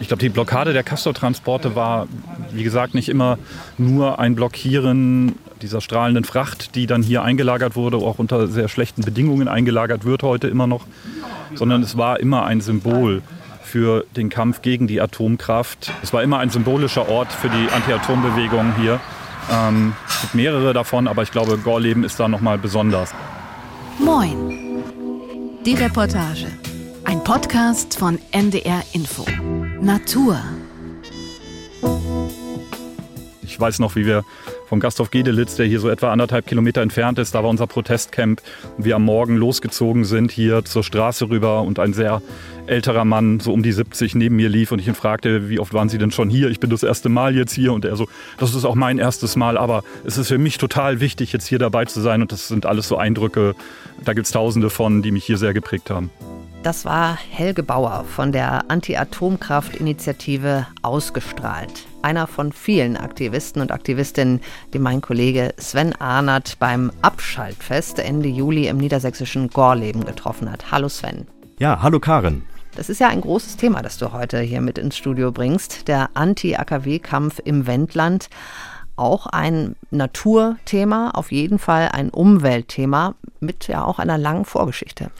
Ich glaube, die Blockade der Castortransporte war, wie gesagt, nicht immer nur ein Blockieren dieser strahlenden Fracht, die dann hier eingelagert wurde, auch unter sehr schlechten Bedingungen eingelagert wird heute immer noch, sondern es war immer ein Symbol für den Kampf gegen die Atomkraft. Es war immer ein symbolischer Ort für die Anti-Atom-Bewegung hier. Ähm, es gibt mehrere davon, aber ich glaube, Gorleben ist da nochmal besonders. Moin. Die Reportage. Ein Podcast von NDR Info. Natur. Ich weiß noch, wie wir vom Gasthof Gedelitz, der hier so etwa anderthalb Kilometer entfernt ist, da war unser Protestcamp. Wir am Morgen losgezogen sind hier zur Straße rüber und ein sehr älterer Mann, so um die 70, neben mir lief und ich ihn fragte, wie oft waren Sie denn schon hier? Ich bin das erste Mal jetzt hier und er so, das ist auch mein erstes Mal, aber es ist für mich total wichtig, jetzt hier dabei zu sein und das sind alles so Eindrücke, da gibt es tausende von, die mich hier sehr geprägt haben. Das war Helge Bauer von der Anti-Atomkraft-Initiative Ausgestrahlt. Einer von vielen Aktivisten und Aktivistinnen, die mein Kollege Sven Arnert beim Abschaltfest Ende Juli im niedersächsischen Gorleben getroffen hat. Hallo Sven. Ja, hallo Karin. Das ist ja ein großes Thema, das du heute hier mit ins Studio bringst. Der Anti-AKW-Kampf im Wendland. Auch ein Naturthema, auf jeden Fall ein Umweltthema mit ja auch einer langen Vorgeschichte.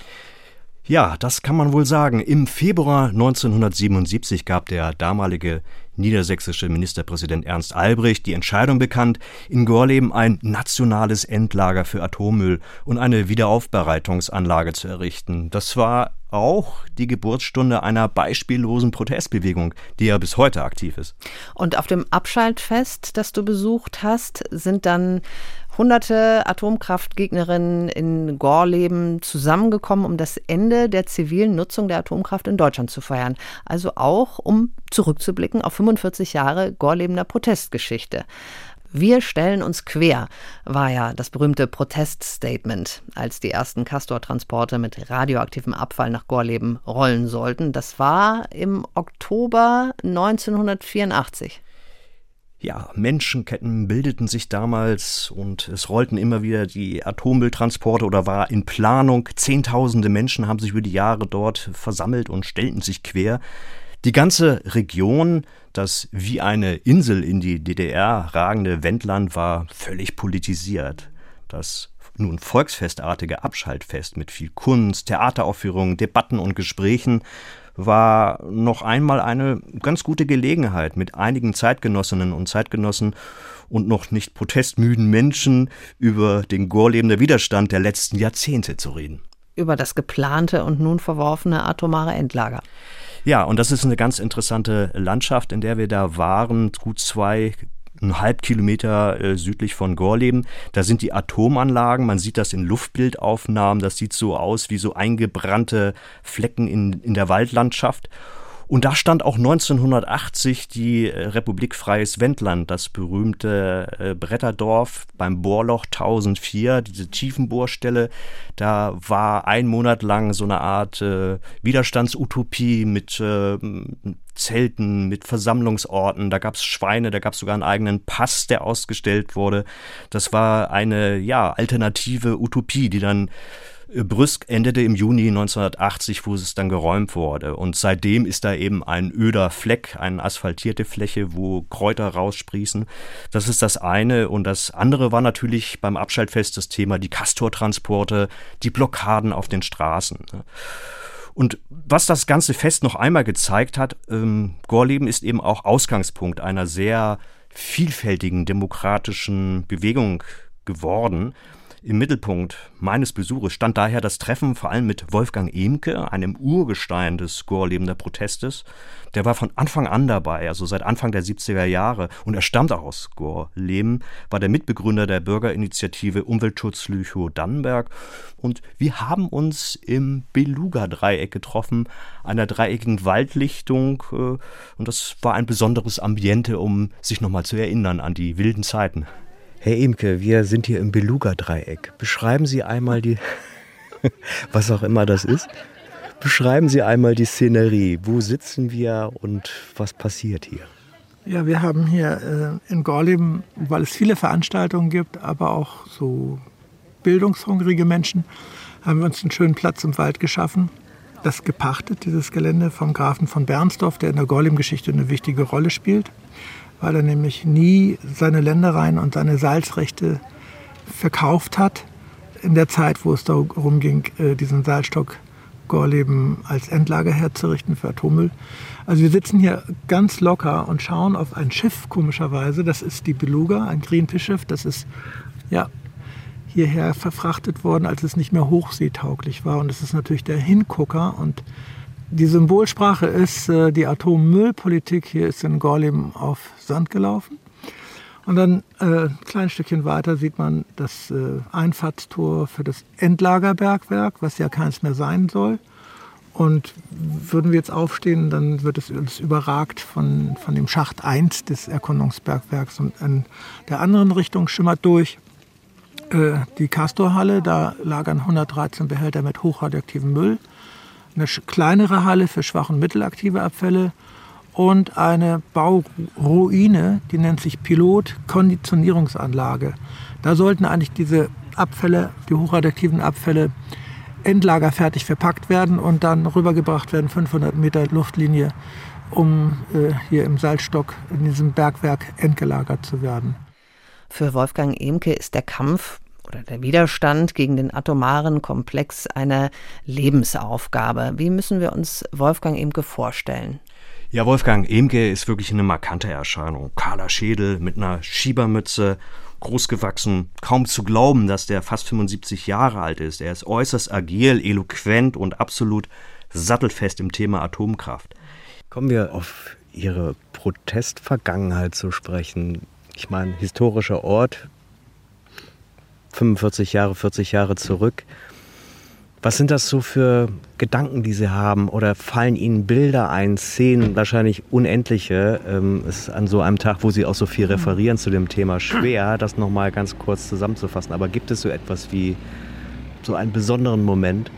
Ja, das kann man wohl sagen. Im Februar 1977 gab der damalige niedersächsische Ministerpräsident Ernst Albrecht die Entscheidung bekannt, in Gorleben ein nationales Endlager für Atommüll und eine Wiederaufbereitungsanlage zu errichten. Das war auch die Geburtsstunde einer beispiellosen Protestbewegung, die ja bis heute aktiv ist. Und auf dem Abschaltfest, das du besucht hast, sind dann hunderte Atomkraftgegnerinnen in Gorleben zusammengekommen, um das Ende der zivilen Nutzung der Atomkraft in Deutschland zu feiern. Also auch, um zurückzublicken auf 45 Jahre Gorlebener Protestgeschichte. Wir stellen uns quer, war ja das berühmte Proteststatement, als die ersten Castor-Transporte mit radioaktivem Abfall nach Gorleben rollen sollten. Das war im Oktober 1984. Ja, Menschenketten bildeten sich damals und es rollten immer wieder die Atommülltransporte oder war in Planung. Zehntausende Menschen haben sich über die Jahre dort versammelt und stellten sich quer. Die ganze Region das wie eine Insel in die DDR ragende Wendland war völlig politisiert. Das nun volksfestartige Abschaltfest mit viel Kunst, Theateraufführungen, Debatten und Gesprächen war noch einmal eine ganz gute Gelegenheit, mit einigen Zeitgenossinnen und Zeitgenossen und noch nicht protestmüden Menschen über den gorlebender Widerstand der letzten Jahrzehnte zu reden. Über das geplante und nun verworfene atomare Endlager. Ja, und das ist eine ganz interessante Landschaft, in der wir da waren, gut zwei ein halb Kilometer äh, südlich von Gorleben. Da sind die Atomanlagen. Man sieht das in Luftbildaufnahmen. Das sieht so aus wie so eingebrannte Flecken in, in der Waldlandschaft. Und da stand auch 1980 die äh, Republik Freies Wendland, das berühmte äh, Bretterdorf beim Bohrloch 1004, diese Tiefenbohrstelle. Da war ein Monat lang so eine Art äh, Widerstandsutopie mit äh, Zelten, mit Versammlungsorten. Da gab es Schweine, da gab es sogar einen eigenen Pass, der ausgestellt wurde. Das war eine ja alternative Utopie, die dann Brüsk endete im Juni 1980, wo es dann geräumt wurde. Und seitdem ist da eben ein öder Fleck, eine asphaltierte Fläche, wo Kräuter raussprießen. Das ist das eine. Und das andere war natürlich beim Abschaltfest das Thema die Castortransporte, die Blockaden auf den Straßen. Und was das ganze Fest noch einmal gezeigt hat, ähm, Gorleben ist eben auch Ausgangspunkt einer sehr vielfältigen demokratischen Bewegung geworden. Im Mittelpunkt meines Besuches stand daher das Treffen vor allem mit Wolfgang Emke, einem Urgestein des Gorlebender Protestes. Der war von Anfang an dabei, also seit Anfang der 70er Jahre. Und er stammt auch aus Gorleben, war der Mitbegründer der Bürgerinitiative Umweltschutz Lüchow-Dannenberg. Und wir haben uns im Beluga-Dreieck getroffen, einer dreieckigen Waldlichtung. Äh, und das war ein besonderes Ambiente, um sich nochmal zu erinnern an die wilden Zeiten. Herr Imke, wir sind hier im Beluga-Dreieck. Beschreiben Sie einmal die, was auch immer das ist, beschreiben Sie einmal die Szenerie. Wo sitzen wir und was passiert hier? Ja, wir haben hier äh, in Gorleben, weil es viele Veranstaltungen gibt, aber auch so bildungshungrige Menschen, haben wir uns einen schönen Platz im Wald geschaffen. das gepachtet, dieses Gelände vom Grafen von Bernsdorf, der in der Gorlim-Geschichte eine wichtige Rolle spielt, weil er nämlich nie seine Ländereien und seine Salzrechte verkauft hat in der Zeit, wo es darum ging, äh, diesen Salzstock Gorleben als Endlager herzurichten für Atommüll. Also wir sitzen hier ganz locker und schauen auf ein Schiff, komischerweise. Das ist die Beluga, ein Greenpeace-Schiff. Das ist ja hierher verfrachtet worden, als es nicht mehr hochseetauglich war. Und das ist natürlich der Hingucker. Und die Symbolsprache ist, äh, die Atommüllpolitik hier ist in Gorleben auf Sand gelaufen. Und dann äh, ein kleines Stückchen weiter sieht man das äh, Einfahrtstor für das Endlagerbergwerk, was ja keins mehr sein soll. Und würden wir jetzt aufstehen, dann wird es uns überragt von, von dem Schacht 1 des Erkundungsbergwerks. Und in der anderen Richtung schimmert durch äh, die Castorhalle. Da lagern 113 Behälter mit hochradioaktivem Müll. Eine kleinere Halle für schwach und mittelaktive Abfälle und eine Bauruine, die nennt sich Pilot-Konditionierungsanlage. Da sollten eigentlich diese Abfälle, die hochradioaktiven Abfälle, endlagerfertig verpackt werden und dann rübergebracht werden, 500 Meter Luftlinie, um äh, hier im Salzstock in diesem Bergwerk entgelagert zu werden. Für Wolfgang Emke ist der Kampf oder der Widerstand gegen den atomaren Komplex eine Lebensaufgabe. Wie müssen wir uns Wolfgang Emke vorstellen? Ja, Wolfgang Emke ist wirklich eine markante Erscheinung. Kahler Schädel mit einer Schiebermütze, großgewachsen. Kaum zu glauben, dass der fast 75 Jahre alt ist. Er ist äußerst agil, eloquent und absolut sattelfest im Thema Atomkraft. Kommen wir auf Ihre Protestvergangenheit zu sprechen. Ich meine, historischer Ort, 45 Jahre, 40 Jahre zurück. Was sind das so für Gedanken, die Sie haben? Oder fallen Ihnen Bilder ein, Szenen, wahrscheinlich unendliche? Ähm, ist an so einem Tag, wo Sie auch so viel referieren zu dem Thema, schwer, das nochmal ganz kurz zusammenzufassen. Aber gibt es so etwas wie so einen besonderen Moment?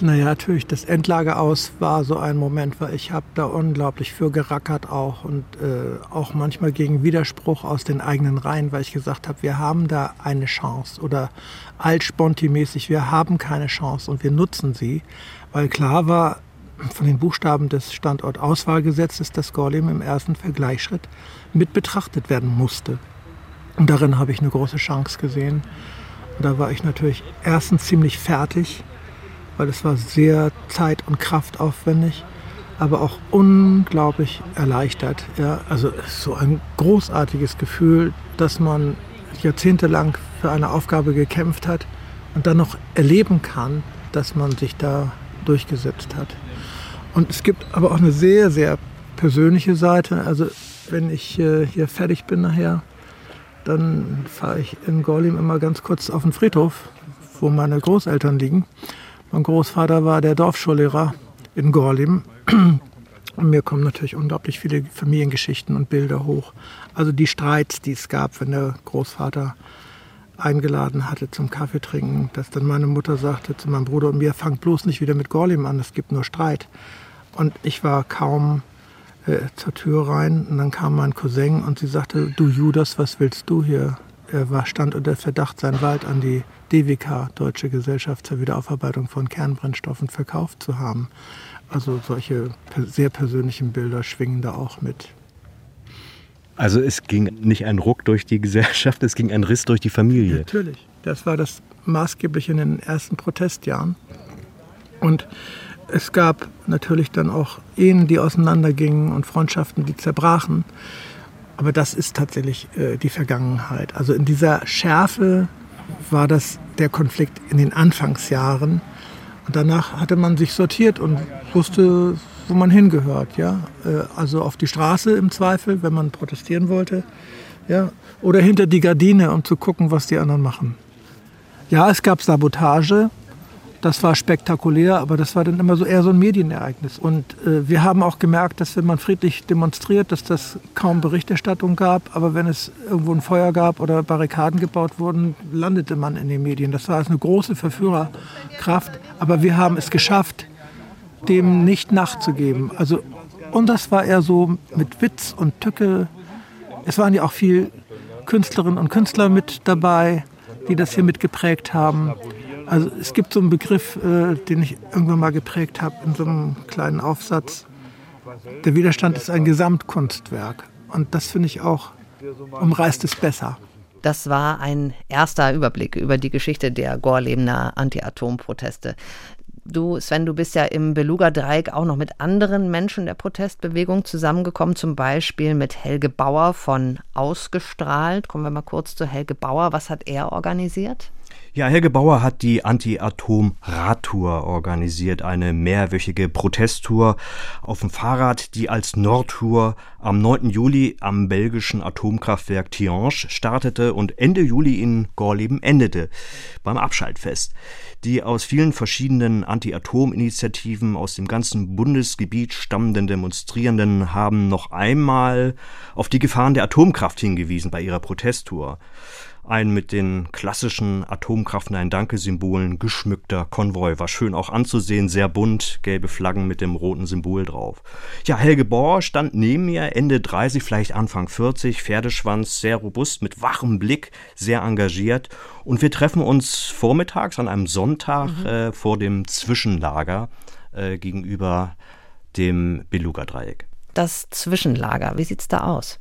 Naja, natürlich, das Endlager aus war so ein Moment, weil ich habe da unglaublich für gerackert auch und äh, auch manchmal gegen Widerspruch aus den eigenen Reihen, weil ich gesagt habe, wir haben da eine Chance oder altsponti-mäßig, wir haben keine Chance und wir nutzen sie, weil klar war, von den Buchstaben des Standortauswahlgesetzes, dass Gorleben im ersten Vergleichsschritt mit betrachtet werden musste. Und darin habe ich eine große Chance gesehen. Und da war ich natürlich erstens ziemlich fertig, weil es war sehr zeit- und kraftaufwendig, aber auch unglaublich erleichtert. Ja, also so ein großartiges Gefühl, dass man jahrzehntelang für eine Aufgabe gekämpft hat und dann noch erleben kann, dass man sich da durchgesetzt hat. Und es gibt aber auch eine sehr, sehr persönliche Seite. Also wenn ich äh, hier fertig bin nachher, dann fahre ich in Gorlim immer ganz kurz auf den Friedhof, wo meine Großeltern liegen. Mein Großvater war der Dorfschullehrer in Gorlim. Und mir kommen natürlich unglaublich viele Familiengeschichten und Bilder hoch. Also die Streits, die es gab, wenn der Großvater eingeladen hatte zum Kaffee trinken, dass dann meine Mutter sagte zu meinem Bruder und mir, fangt bloß nicht wieder mit Gorlim an, es gibt nur Streit. Und ich war kaum äh, zur Tür rein und dann kam mein Cousin und sie sagte, du Judas, was willst du hier? Er war, stand unter Verdacht, seinen Wald an die DWK, Deutsche Gesellschaft zur Wiederaufarbeitung von Kernbrennstoffen, verkauft zu haben. Also solche sehr persönlichen Bilder schwingen da auch mit. Also es ging nicht ein Ruck durch die Gesellschaft, es ging ein Riss durch die Familie. Natürlich. Das war das maßgebliche in den ersten Protestjahren. Und es gab natürlich dann auch Ehen, die auseinandergingen und Freundschaften, die zerbrachen. Aber das ist tatsächlich äh, die Vergangenheit. Also in dieser Schärfe war das der Konflikt in den Anfangsjahren. Und danach hatte man sich sortiert und wusste, wo man hingehört. Ja? Äh, also auf die Straße im Zweifel, wenn man protestieren wollte. Ja? Oder hinter die Gardine, um zu gucken, was die anderen machen. Ja, es gab Sabotage, das war spektakulär, aber das war dann immer so eher so ein Medienereignis. Und äh, wir haben auch gemerkt, dass wenn man friedlich demonstriert, dass das kaum Berichterstattung gab. Aber wenn es irgendwo ein Feuer gab oder Barrikaden gebaut wurden, landete man in den Medien. Das war also eine große Verführerkraft. Aber wir haben es geschafft, dem nicht nachzugeben. Also, und das war eher so mit Witz und Tücke. Es waren ja auch viele Künstlerinnen und Künstler mit dabei, die das hier mitgeprägt haben. Also es gibt so einen Begriff, äh, den ich irgendwann mal geprägt habe in so einem kleinen Aufsatz. Der Widerstand ist ein Gesamtkunstwerk. Und das finde ich auch, umreißt es besser. Das war ein erster Überblick über die Geschichte der Gorlebener Anti-Atom-Proteste. Du, Sven, du bist ja im Beluga-Dreieck auch noch mit anderen Menschen der Protestbewegung zusammengekommen, zum Beispiel mit Helge Bauer von Ausgestrahlt. Kommen wir mal kurz zu Helge Bauer. Was hat er organisiert? Ja, Helge Bauer hat die Anti-Atom-Radtour organisiert, eine mehrwöchige Protesttour auf dem Fahrrad, die als Nordtour am 9. Juli am belgischen Atomkraftwerk Tihange startete und Ende Juli in Gorleben endete, beim Abschaltfest. Die aus vielen verschiedenen Anti-Atom-Initiativen aus dem ganzen Bundesgebiet stammenden Demonstrierenden haben noch einmal auf die Gefahren der Atomkraft hingewiesen bei ihrer Protesttour. Ein mit den klassischen Atomkraft Nein Danke Symbolen geschmückter Konvoi war schön auch anzusehen, sehr bunt, gelbe Flaggen mit dem roten Symbol drauf. Ja, Helge Bohr stand neben mir, Ende 30, vielleicht Anfang 40, Pferdeschwanz, sehr robust, mit wachem Blick, sehr engagiert. Und wir treffen uns vormittags an einem Sonntag mhm. äh, vor dem Zwischenlager äh, gegenüber dem Beluga-Dreieck. Das Zwischenlager, wie sieht's da aus?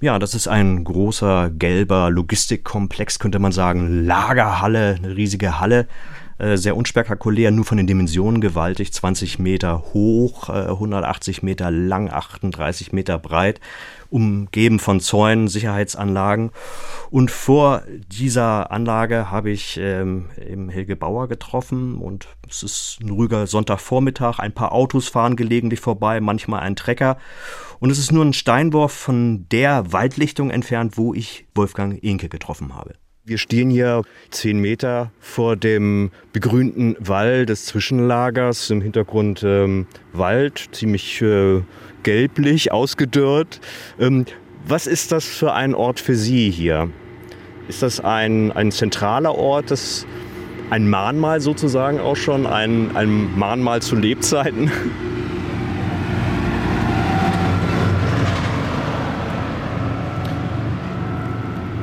Ja, das ist ein großer gelber Logistikkomplex, könnte man sagen. Lagerhalle, eine riesige Halle. Äh, sehr unspektakulär, nur von den Dimensionen gewaltig. 20 Meter hoch, 180 äh, Meter lang, 38 Meter breit umgeben von Zäunen, Sicherheitsanlagen. Und vor dieser Anlage habe ich ähm, eben Helge Bauer getroffen und es ist ein ruhiger Sonntagvormittag. Ein paar Autos fahren gelegentlich vorbei, manchmal ein Trecker. Und es ist nur ein Steinwurf von der Waldlichtung entfernt, wo ich Wolfgang Inke getroffen habe. Wir stehen hier zehn Meter vor dem begrünten Wall des Zwischenlagers. Im Hintergrund ähm, Wald, ziemlich äh, gelblich, ausgedörrt. Ähm, was ist das für ein Ort für Sie hier? Ist das ein, ein zentraler Ort, das, ein Mahnmal sozusagen auch schon, ein, ein Mahnmal zu Lebzeiten?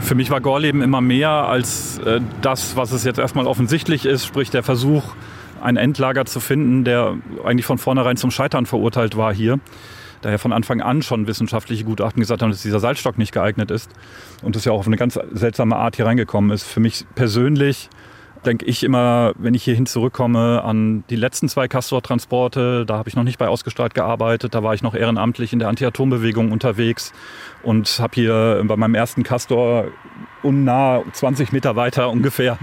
Für mich war Gorleben immer mehr als äh, das, was es jetzt erstmal offensichtlich ist, sprich der Versuch, ein Endlager zu finden, der eigentlich von vornherein zum Scheitern verurteilt war hier daher von Anfang an schon wissenschaftliche Gutachten gesagt haben, dass dieser Salzstock nicht geeignet ist und das ja auch auf eine ganz seltsame Art hier reingekommen ist. Für mich persönlich denke ich immer, wenn ich hierhin zurückkomme, an die letzten zwei Castor-Transporte. Da habe ich noch nicht bei Ausgestrahlt gearbeitet. Da war ich noch ehrenamtlich in der Anti-Atom-Bewegung unterwegs und habe hier bei meinem ersten Castor unnah 20 Meter weiter ungefähr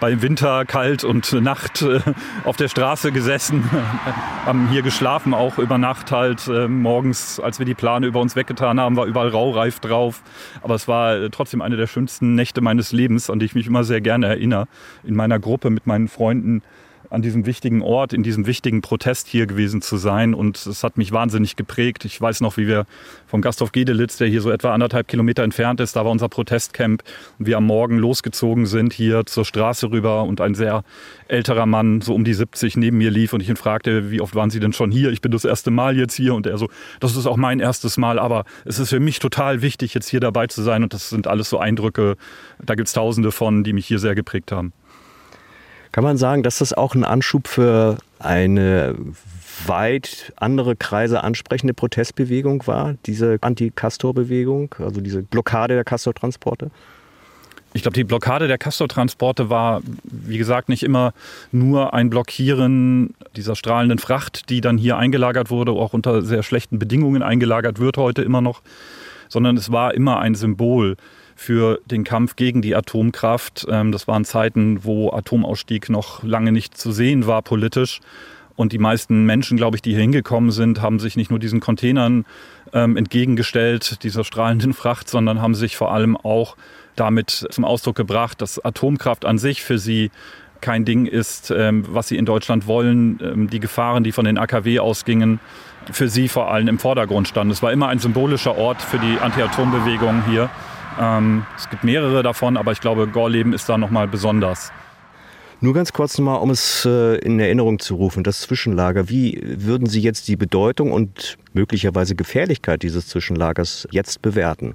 bei Winter kalt und Nacht äh, auf der Straße gesessen, haben hier geschlafen, auch über Nacht halt. Äh, morgens, als wir die Plane über uns weggetan haben, war überall Raureif drauf. Aber es war äh, trotzdem eine der schönsten Nächte meines Lebens, an die ich mich immer sehr gerne erinnere. In meiner Gruppe mit meinen Freunden an diesem wichtigen Ort, in diesem wichtigen Protest hier gewesen zu sein. Und es hat mich wahnsinnig geprägt. Ich weiß noch, wie wir vom Gasthof Gedelitz, der hier so etwa anderthalb Kilometer entfernt ist, da war unser Protestcamp, und wir am Morgen losgezogen sind hier zur Straße rüber und ein sehr älterer Mann, so um die 70, neben mir lief und ich ihn fragte, wie oft waren Sie denn schon hier? Ich bin das erste Mal jetzt hier. Und er so, das ist auch mein erstes Mal, aber es ist für mich total wichtig, jetzt hier dabei zu sein. Und das sind alles so Eindrücke, da gibt es tausende von, die mich hier sehr geprägt haben. Kann man sagen, dass das auch ein Anschub für eine weit andere Kreise ansprechende Protestbewegung war, diese Anti-Castor-Bewegung, also diese Blockade der Castor-Transporte? Ich glaube, die Blockade der Castor-Transporte war, wie gesagt, nicht immer nur ein Blockieren dieser strahlenden Fracht, die dann hier eingelagert wurde, auch unter sehr schlechten Bedingungen eingelagert wird heute immer noch, sondern es war immer ein Symbol für den Kampf gegen die Atomkraft. Ähm, das waren Zeiten, wo Atomausstieg noch lange nicht zu sehen war politisch. Und die meisten Menschen, glaube ich, die hier hingekommen sind, haben sich nicht nur diesen Containern ähm, entgegengestellt, dieser strahlenden Fracht, sondern haben sich vor allem auch damit zum Ausdruck gebracht, dass Atomkraft an sich für sie kein Ding ist, ähm, was sie in Deutschland wollen. die Gefahren, die von den AKW ausgingen, für sie vor allem im Vordergrund standen. Es war immer ein symbolischer Ort für die Anti-Atom-Bewegung hier. Ähm, es gibt mehrere davon, aber ich glaube, Gorleben ist da nochmal besonders. Nur ganz kurz nochmal, um es äh, in Erinnerung zu rufen, das Zwischenlager. Wie würden Sie jetzt die Bedeutung und möglicherweise Gefährlichkeit dieses Zwischenlagers jetzt bewerten?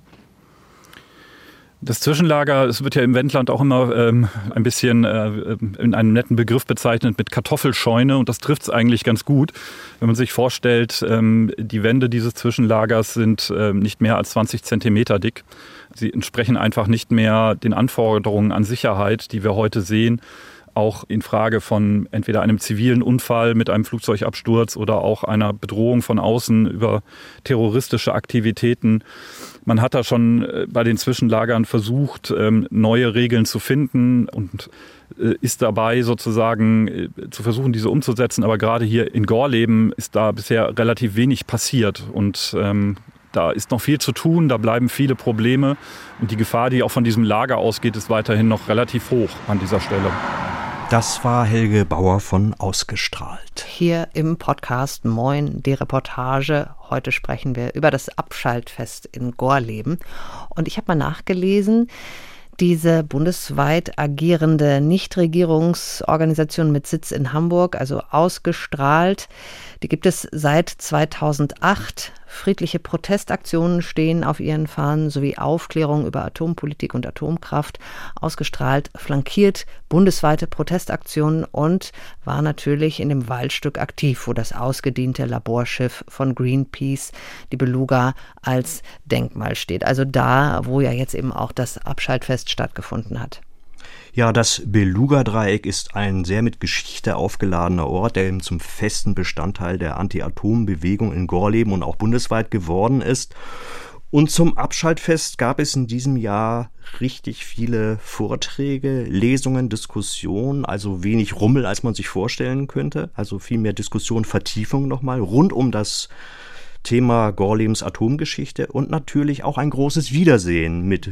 Das Zwischenlager, es wird ja im Wendland auch immer ähm, ein bisschen äh, in einem netten Begriff bezeichnet mit Kartoffelscheune und das trifft es eigentlich ganz gut. Wenn man sich vorstellt, ähm, die Wände dieses Zwischenlagers sind ähm, nicht mehr als 20 Zentimeter dick. Sie entsprechen einfach nicht mehr den Anforderungen an Sicherheit, die wir heute sehen auch in Frage von entweder einem zivilen Unfall mit einem Flugzeugabsturz oder auch einer Bedrohung von außen über terroristische Aktivitäten. Man hat da schon äh, bei den Zwischenlagern versucht, ähm, neue Regeln zu finden und äh, ist dabei sozusagen äh, zu versuchen, diese umzusetzen. Aber gerade hier in Gorleben ist da bisher relativ wenig passiert und ähm, da ist noch viel zu tun, da bleiben viele Probleme und die Gefahr, die auch von diesem Lager ausgeht, ist weiterhin noch relativ hoch an dieser Stelle. Das war Helge Bauer von Ausgestrahlt. Hier im Podcast Moin, die Reportage. Heute sprechen wir über das Abschaltfest in Gorleben. Und ich habe mal nachgelesen, diese bundesweit agierende Nichtregierungsorganisation mit Sitz in Hamburg, also ausgestrahlt, die gibt es seit 2008. Friedliche Protestaktionen stehen auf ihren Fahnen sowie Aufklärung über Atompolitik und Atomkraft ausgestrahlt, flankiert bundesweite Protestaktionen und war natürlich in dem Waldstück aktiv, wo das ausgediente Laborschiff von Greenpeace, die Beluga, als Denkmal steht. Also da, wo ja jetzt eben auch das Abschaltfest stattgefunden hat. Ja, das Beluga-Dreieck ist ein sehr mit Geschichte aufgeladener Ort, der eben zum festen Bestandteil der Anti-Atom-Bewegung in Gorleben und auch bundesweit geworden ist. Und zum Abschaltfest gab es in diesem Jahr richtig viele Vorträge, Lesungen, Diskussionen, also wenig Rummel, als man sich vorstellen könnte. Also viel mehr Diskussion, Vertiefung nochmal rund um das Thema Gorlems Atomgeschichte und natürlich auch ein großes Wiedersehen mit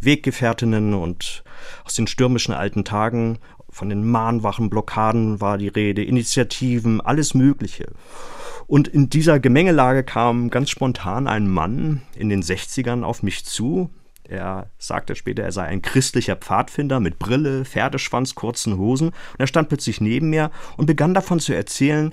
Weggefährtinnen und aus den stürmischen alten Tagen. Von den Mahnwachen, Blockaden war die Rede, Initiativen, alles Mögliche. Und in dieser Gemengelage kam ganz spontan ein Mann in den 60ern auf mich zu, er sagte später, er sei ein christlicher Pfadfinder mit Brille, Pferdeschwanz, kurzen Hosen. Und er stand plötzlich neben mir und begann davon zu erzählen,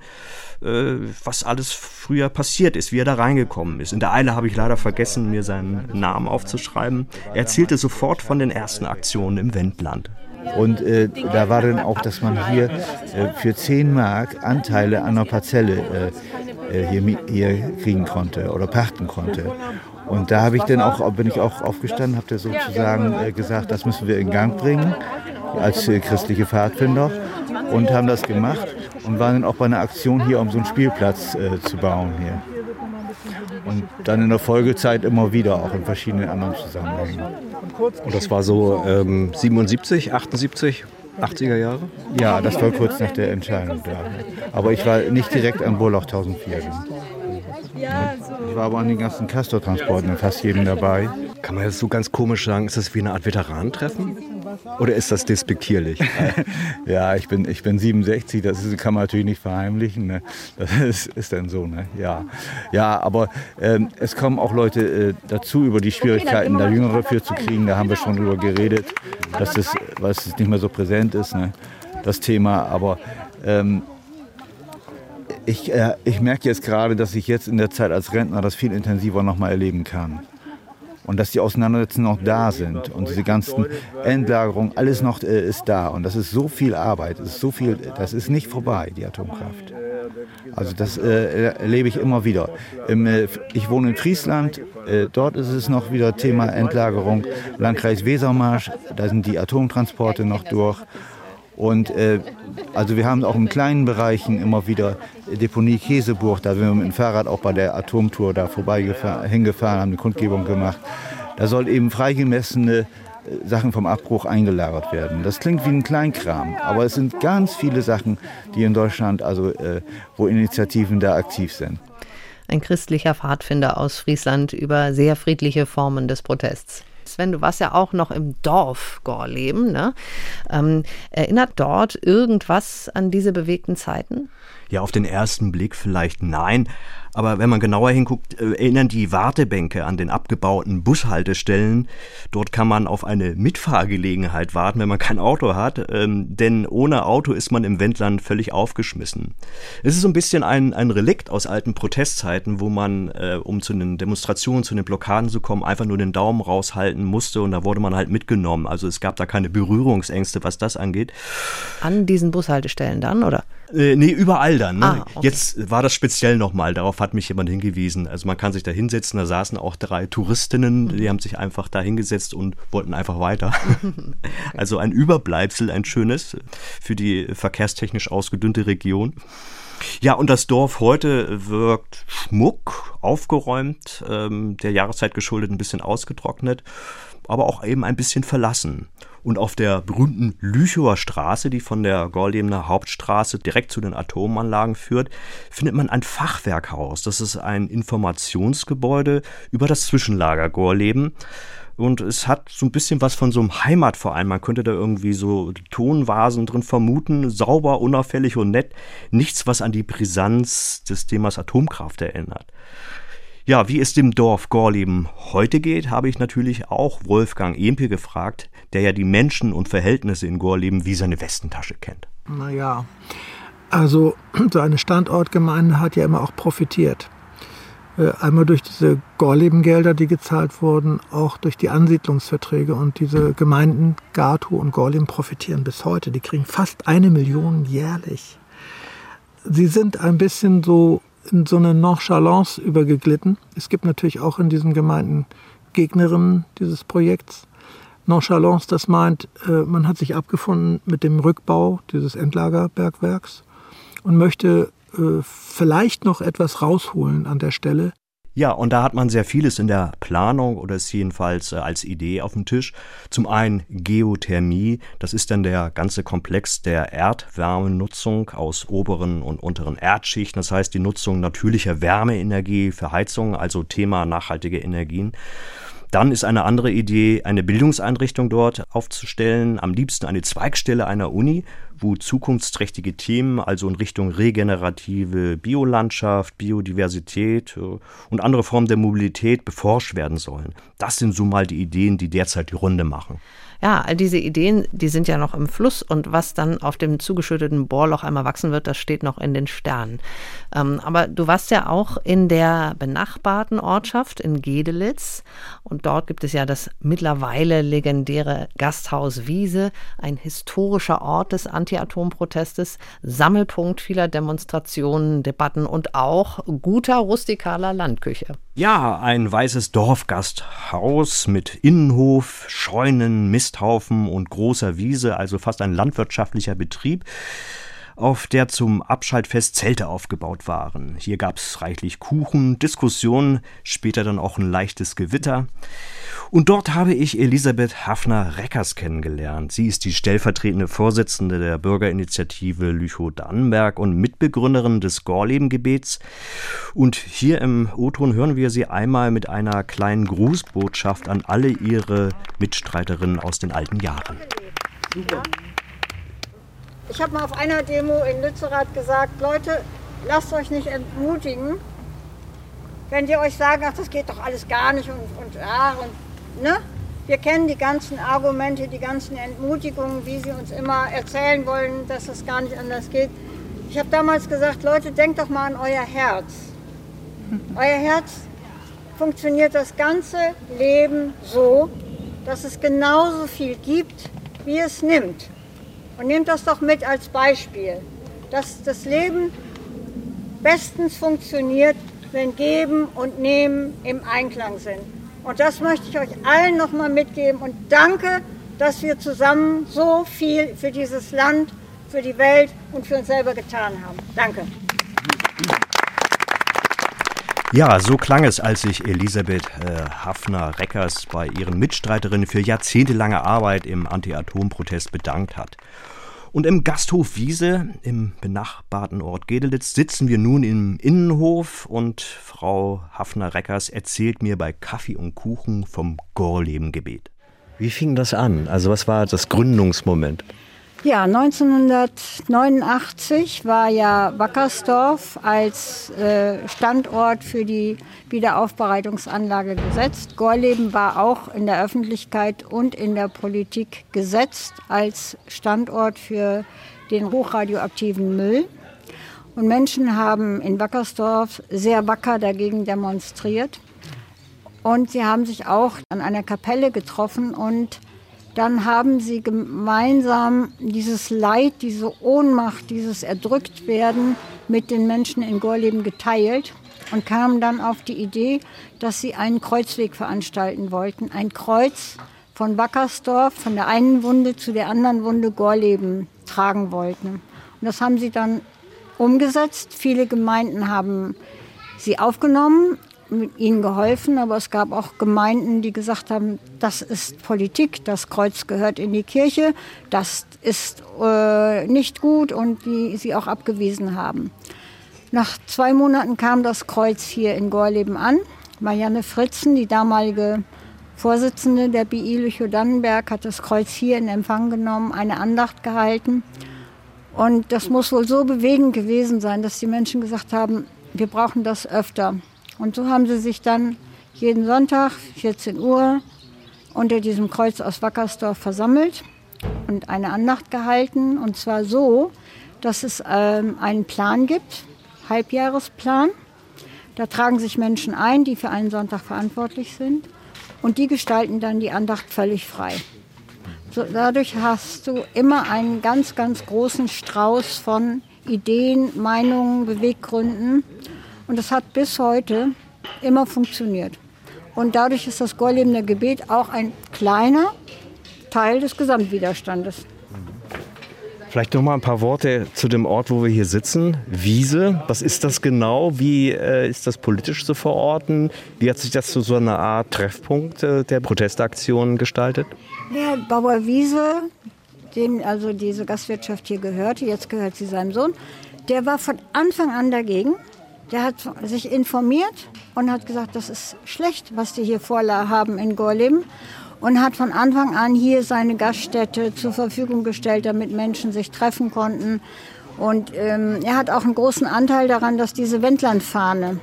äh, was alles früher passiert ist, wie er da reingekommen ist. In der Eile habe ich leider vergessen, mir seinen Namen aufzuschreiben. Er erzählte sofort von den ersten Aktionen im Wendland. Und äh, da war dann auch, dass man hier äh, für 10 Mark Anteile an einer Parzelle äh, äh hier, hier kriegen konnte oder pachten konnte. Und da habe ich dann auch, bin ich auch aufgestanden, habe da sozusagen äh, gesagt, das müssen wir in Gang bringen als äh, christliche Pfadfinder und haben das gemacht und waren dann auch bei einer Aktion hier, um so einen Spielplatz äh, zu bauen hier. Und dann in der Folgezeit immer wieder, auch in verschiedenen anderen Zusammenhängen. Und das war so ähm, 77, 78? 80er Jahre? Ja, das war kurz nach der Entscheidung da. Aber ich war nicht direkt am Burlach 1004. Ich war aber an den ganzen Castor-Transporten fast jedem dabei. Kann man das so ganz komisch sagen, ist das wie eine Art Veteranentreffen? Oder ist das despektierlich? ja, ich bin, ich bin 67, das ist, kann man natürlich nicht verheimlichen. Ne? Das ist, ist dann so, ne? Ja. Ja, aber ähm, es kommen auch Leute äh, dazu, über die Schwierigkeiten, da Jüngere für zu kriegen. Da haben wir schon drüber geredet, dass das, was nicht mehr so präsent ist, ne? das Thema. Aber ähm, ich, äh, ich merke jetzt gerade, dass ich jetzt in der Zeit als Rentner das viel intensiver nochmal erleben kann. Und dass die Auseinandersetzungen noch da sind und diese ganzen Endlagerungen, alles noch äh, ist da. Und das ist so viel Arbeit, ist so viel, das ist nicht vorbei, die Atomkraft. Also das äh, erlebe ich immer wieder. Im, äh, ich wohne in Friesland, äh, dort ist es noch wieder Thema Endlagerung. Landkreis Wesermarsch, da sind die Atomtransporte noch durch. Und äh, also wir haben auch in kleinen Bereichen immer wieder Deponie Käseburg, da sind wir mit dem Fahrrad auch bei der Atomtour da vorbei hingefahren, haben eine Kundgebung gemacht. Da soll eben freigemessene äh, Sachen vom Abbruch eingelagert werden. Das klingt wie ein Kleinkram, aber es sind ganz viele Sachen, die in Deutschland, also äh, wo Initiativen da aktiv sind. Ein christlicher Pfadfinder aus Friesland über sehr friedliche Formen des Protests. Sven, du warst ja auch noch im Dorf Gorleben. Ne? Ähm, erinnert dort irgendwas an diese bewegten Zeiten? Ja, auf den ersten Blick vielleicht nein. Aber wenn man genauer hinguckt, äh, erinnern die Wartebänke an den abgebauten Bushaltestellen. Dort kann man auf eine Mitfahrgelegenheit warten, wenn man kein Auto hat. Ähm, denn ohne Auto ist man im Wendland völlig aufgeschmissen. Es ist so ein bisschen ein, ein Relikt aus alten Protestzeiten, wo man, äh, um zu den Demonstrationen, zu den Blockaden zu kommen, einfach nur den Daumen raushalten musste und da wurde man halt mitgenommen. Also es gab da keine Berührungsängste, was das angeht. An diesen Bushaltestellen dann, oder? Äh, nee, überall dann. Ne? Ah, okay. Jetzt war das speziell nochmal, darauf hat mich jemand hingewiesen. Also man kann sich da hinsetzen, da saßen auch drei Touristinnen, die haben sich einfach da hingesetzt und wollten einfach weiter. also ein Überbleibsel, ein schönes für die verkehrstechnisch ausgedünnte Region. Ja, und das Dorf heute wirkt schmuck, aufgeräumt, ähm, der Jahreszeit geschuldet ein bisschen ausgetrocknet, aber auch eben ein bisschen verlassen. Und auf der berühmten Lüchower Straße, die von der Gorlebener Hauptstraße direkt zu den Atomanlagen führt, findet man ein Fachwerkhaus. Das ist ein Informationsgebäude über das Zwischenlager Gorleben. Und es hat so ein bisschen was von so einem Heimatverein. Man könnte da irgendwie so Tonvasen drin vermuten. Sauber, unauffällig und nett. Nichts, was an die Brisanz des Themas Atomkraft erinnert. Ja, wie es dem Dorf Gorleben heute geht, habe ich natürlich auch Wolfgang Empe gefragt, der ja die Menschen und Verhältnisse in Gorleben wie seine Westentasche kennt. Naja, also so eine Standortgemeinde hat ja immer auch profitiert. Äh, einmal durch diese Gorleben-Gelder, die gezahlt wurden, auch durch die Ansiedlungsverträge. Und diese Gemeinden Gartu und Gorleben profitieren bis heute. Die kriegen fast eine Million jährlich. Sie sind ein bisschen so in so eine Nonchalance übergeglitten. Es gibt natürlich auch in diesen Gemeinden Gegnerinnen dieses Projekts. Nonchalance, das meint, äh, man hat sich abgefunden mit dem Rückbau dieses Endlagerbergwerks und möchte äh, vielleicht noch etwas rausholen an der Stelle. Ja, und da hat man sehr vieles in der Planung oder ist jedenfalls äh, als Idee auf dem Tisch. Zum einen Geothermie, das ist dann der ganze Komplex der Erdwärmenutzung aus oberen und unteren Erdschichten, das heißt die Nutzung natürlicher Wärmeenergie für Heizung, also Thema nachhaltige Energien. Dann ist eine andere Idee, eine Bildungseinrichtung dort aufzustellen, am liebsten eine Zweigstelle einer Uni, wo zukunftsträchtige Themen, also in Richtung regenerative Biolandschaft, Biodiversität äh, und andere Formen der Mobilität beforscht werden sollen. Das sind so mal die Ideen, die derzeit die Runde machen ja, all diese Ideen, die sind ja noch im Fluss und was dann auf dem zugeschütteten Bohrloch einmal wachsen wird, das steht noch in den Sternen. Ähm, aber du warst ja auch in der benachbarten Ortschaft in Gedelitz und dort gibt es ja das mittlerweile legendäre Gasthaus Wiese, ein historischer Ort des Anti-Atom-Protestes, Sammelpunkt vieler Demonstrationen, Debatten und auch guter rustikaler Landküche. Ja, ein weißes Dorfgasthaus mit Innenhof, Scheunen, Misthaufen und großer Wiese, also fast ein landwirtschaftlicher Betrieb auf der zum Abschaltfest Zelte aufgebaut waren. Hier gab es reichlich Kuchen, Diskussionen, später dann auch ein leichtes Gewitter. Und dort habe ich Elisabeth Hafner-Reckers kennengelernt. Sie ist die stellvertretende Vorsitzende der Bürgerinitiative Lüchow-Dannenberg und Mitbegründerin des Gorleben-Gebets. Und hier im O-Ton hören wir sie einmal mit einer kleinen Grußbotschaft an alle ihre Mitstreiterinnen aus den alten Jahren. Super. Ich habe mal auf einer Demo in Lützerath gesagt, Leute, lasst euch nicht entmutigen, wenn die euch sagen, ach, das geht doch alles gar nicht und, und, ja, und ne? Wir kennen die ganzen Argumente, die ganzen Entmutigungen, wie sie uns immer erzählen wollen, dass es gar nicht anders geht. Ich habe damals gesagt, Leute, denkt doch mal an euer Herz. Euer Herz funktioniert das ganze Leben so, dass es genauso viel gibt, wie es nimmt. Und nehmt das doch mit als Beispiel, dass das Leben bestens funktioniert, wenn Geben und Nehmen im Einklang sind. Und das möchte ich euch allen nochmal mitgeben. Und danke, dass wir zusammen so viel für dieses Land, für die Welt und für uns selber getan haben. Danke. Ja, so klang es, als sich Elisabeth äh, Hafner-Reckers bei ihren Mitstreiterinnen für jahrzehntelange Arbeit im Anti-Atom-Protest bedankt hat. Und im Gasthof Wiese, im benachbarten Ort Gedelitz, sitzen wir nun im Innenhof und Frau Hafner-Reckers erzählt mir bei Kaffee und Kuchen vom Gorleben-Gebet. Wie fing das an? Also was war das Gründungsmoment? Ja, 1989 war ja Wackersdorf als äh, Standort für die Wiederaufbereitungsanlage gesetzt. Gorleben war auch in der Öffentlichkeit und in der Politik gesetzt als Standort für den hochradioaktiven Müll. Und Menschen haben in Wackersdorf sehr wacker dagegen demonstriert. Und sie haben sich auch an einer Kapelle getroffen und dann haben sie gemeinsam dieses Leid, diese Ohnmacht, dieses Erdrücktwerden mit den Menschen in Gorleben geteilt und kamen dann auf die Idee, dass sie einen Kreuzweg veranstalten wollten. Ein Kreuz von Wackersdorf, von der einen Wunde zu der anderen Wunde Gorleben tragen wollten. Und das haben sie dann umgesetzt. Viele Gemeinden haben sie aufgenommen ihnen geholfen, aber es gab auch Gemeinden, die gesagt haben, das ist Politik, das Kreuz gehört in die Kirche, das ist äh, nicht gut und die sie auch abgewiesen haben. Nach zwei Monaten kam das Kreuz hier in Gorleben an. Marianne Fritzen, die damalige Vorsitzende der BI Lüchow-Dannenberg, hat das Kreuz hier in Empfang genommen, eine Andacht gehalten. Und das muss wohl so bewegend gewesen sein, dass die Menschen gesagt haben, wir brauchen das öfter. Und so haben sie sich dann jeden Sonntag, 14 Uhr, unter diesem Kreuz aus Wackersdorf versammelt und eine Andacht gehalten. Und zwar so, dass es ähm, einen Plan gibt, Halbjahresplan. Da tragen sich Menschen ein, die für einen Sonntag verantwortlich sind. Und die gestalten dann die Andacht völlig frei. So, dadurch hast du immer einen ganz, ganz großen Strauß von Ideen, Meinungen, Beweggründen. Und das hat bis heute immer funktioniert. Und dadurch ist das Gorlebender Gebet auch ein kleiner Teil des Gesamtwiderstandes. Vielleicht noch mal ein paar Worte zu dem Ort, wo wir hier sitzen. Wiese, was ist das genau? Wie äh, ist das politisch zu verorten? Wie hat sich das zu so einer Art Treffpunkt äh, der Protestaktion gestaltet? Der Bauer Wiese, dem also diese Gastwirtschaft hier gehörte, jetzt gehört sie seinem Sohn, der war von Anfang an dagegen. Der hat sich informiert und hat gesagt, das ist schlecht, was die hier vorhaben in Gorleben. Und hat von Anfang an hier seine Gaststätte zur Verfügung gestellt, damit Menschen sich treffen konnten. Und ähm, er hat auch einen großen Anteil daran, dass diese Wendlandfahne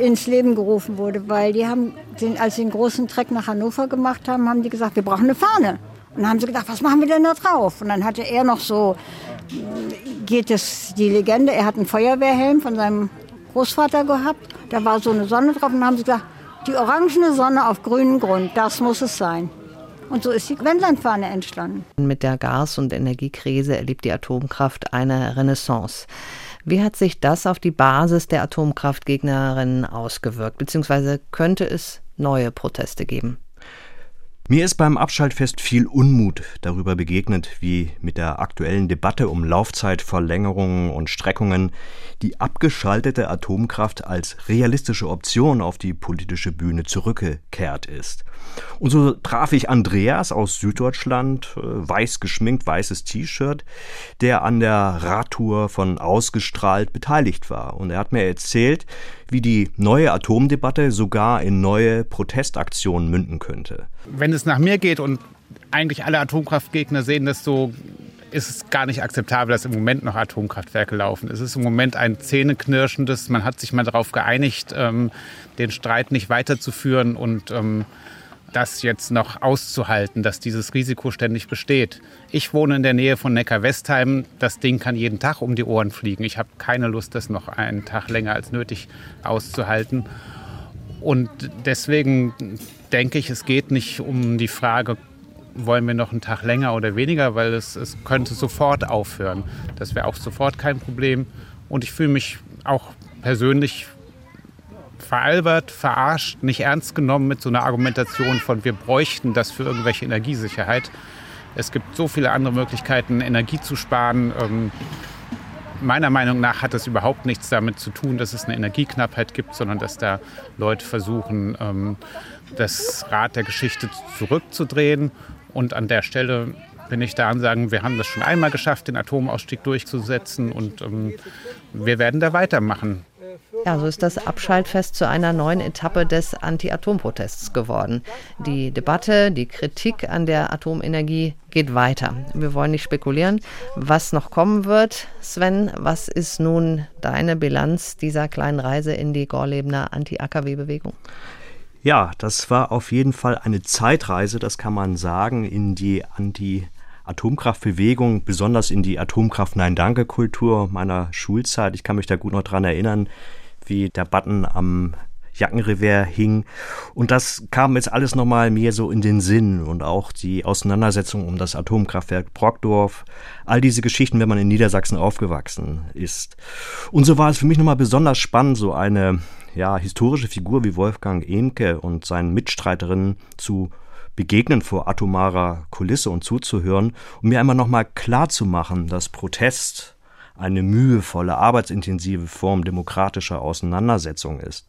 ins Leben gerufen wurde, weil die haben, den, als sie den großen Treck nach Hannover gemacht haben, haben die gesagt, wir brauchen eine Fahne. Und dann haben sie gedacht, was machen wir denn da drauf? Und dann hatte er noch so, geht es die Legende, er hat einen Feuerwehrhelm von seinem Großvater gehabt. Da war so eine Sonne drauf und haben sie gesagt, die orangene Sonne auf grünem Grund, das muss es sein. Und so ist die Wendlandfahne entstanden. Mit der Gas- und Energiekrise erlebt die Atomkraft eine Renaissance. Wie hat sich das auf die Basis der Atomkraftgegnerinnen ausgewirkt? Beziehungsweise könnte es neue Proteste geben? Mir ist beim Abschaltfest viel Unmut darüber begegnet, wie mit der aktuellen Debatte um Laufzeitverlängerungen und Streckungen die abgeschaltete Atomkraft als realistische Option auf die politische Bühne zurückgekehrt ist. Und so traf ich Andreas aus Süddeutschland, äh, weiß geschminkt, weißes T-Shirt, der an der Radtour von Ausgestrahlt beteiligt war. Und er hat mir erzählt, wie die neue Atomdebatte sogar in neue Protestaktionen münden könnte. Wenn es nach mir geht und eigentlich alle Atomkraftgegner sehen das so, ist es gar nicht akzeptabel, dass im Moment noch Atomkraftwerke laufen. Es ist im Moment ein zähneknirschendes, man hat sich mal darauf geeinigt, ähm, den Streit nicht weiterzuführen und ähm, das jetzt noch auszuhalten, dass dieses Risiko ständig besteht. Ich wohne in der Nähe von Neckar-Westheim. Das Ding kann jeden Tag um die Ohren fliegen. Ich habe keine Lust, das noch einen Tag länger als nötig auszuhalten. Und deswegen denke ich, es geht nicht um die Frage, wollen wir noch einen Tag länger oder weniger, weil es, es könnte sofort aufhören. Das wäre auch sofort kein Problem. Und ich fühle mich auch persönlich veralbert, verarscht, nicht ernst genommen mit so einer Argumentation von, wir bräuchten das für irgendwelche Energiesicherheit. Es gibt so viele andere Möglichkeiten, Energie zu sparen. Ähm, meiner Meinung nach hat das überhaupt nichts damit zu tun, dass es eine Energieknappheit gibt, sondern dass da Leute versuchen, ähm, das Rad der Geschichte zurückzudrehen. Und an der Stelle bin ich da an sagen, wir haben das schon einmal geschafft, den Atomausstieg durchzusetzen und ähm, wir werden da weitermachen. Ja, so ist das Abschaltfest zu einer neuen Etappe des Anti-Atom-Protests geworden. Die Debatte, die Kritik an der Atomenergie geht weiter. Wir wollen nicht spekulieren, was noch kommen wird. Sven, was ist nun deine Bilanz dieser kleinen Reise in die Gorlebener Anti-AKW-Bewegung? Ja, das war auf jeden Fall eine Zeitreise, das kann man sagen, in die Anti- Atomkraftbewegung, besonders in die Atomkraft-Nein-Danke-Kultur meiner Schulzeit. Ich kann mich da gut noch dran erinnern, wie der Button am Jackenrevers hing. Und das kam jetzt alles nochmal mir so in den Sinn und auch die Auseinandersetzung um das Atomkraftwerk Brockdorf. All diese Geschichten, wenn man in Niedersachsen aufgewachsen ist. Und so war es für mich nochmal besonders spannend, so eine ja, historische Figur wie Wolfgang Ehmke und seinen Mitstreiterinnen zu begegnen vor atomarer Kulisse und zuzuhören, um mir einmal nochmal klar zu machen, dass Protest eine mühevolle, arbeitsintensive Form demokratischer Auseinandersetzung ist.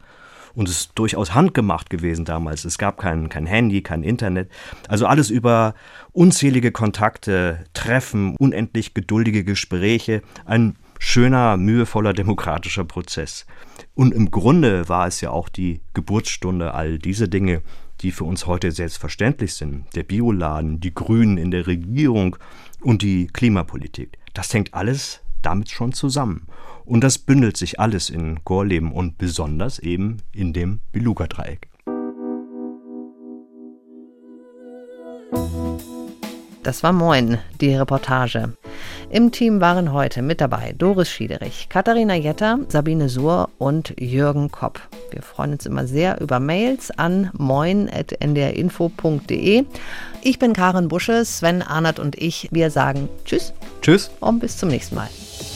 Und es ist durchaus handgemacht gewesen damals. Es gab kein, kein Handy, kein Internet. Also alles über unzählige Kontakte, Treffen, unendlich geduldige Gespräche. Ein schöner, mühevoller demokratischer Prozess. Und im Grunde war es ja auch die Geburtsstunde all diese Dinge, die für uns heute selbstverständlich sind. Der Bioladen, die Grünen in der Regierung und die Klimapolitik. Das hängt alles damit schon zusammen. Und das bündelt sich alles in Gorleben und besonders eben in dem Beluga-Dreieck. Das war Moin, die Reportage. Im Team waren heute mit dabei Doris Schiederich, Katharina Jetter, Sabine Suhr und Jürgen Kopp. Wir freuen uns immer sehr über Mails an moin.ndrinfo.de. Ich bin Karin Busche, Sven Arnert und ich. Wir sagen Tschüss. Tschüss. Und bis zum nächsten Mal.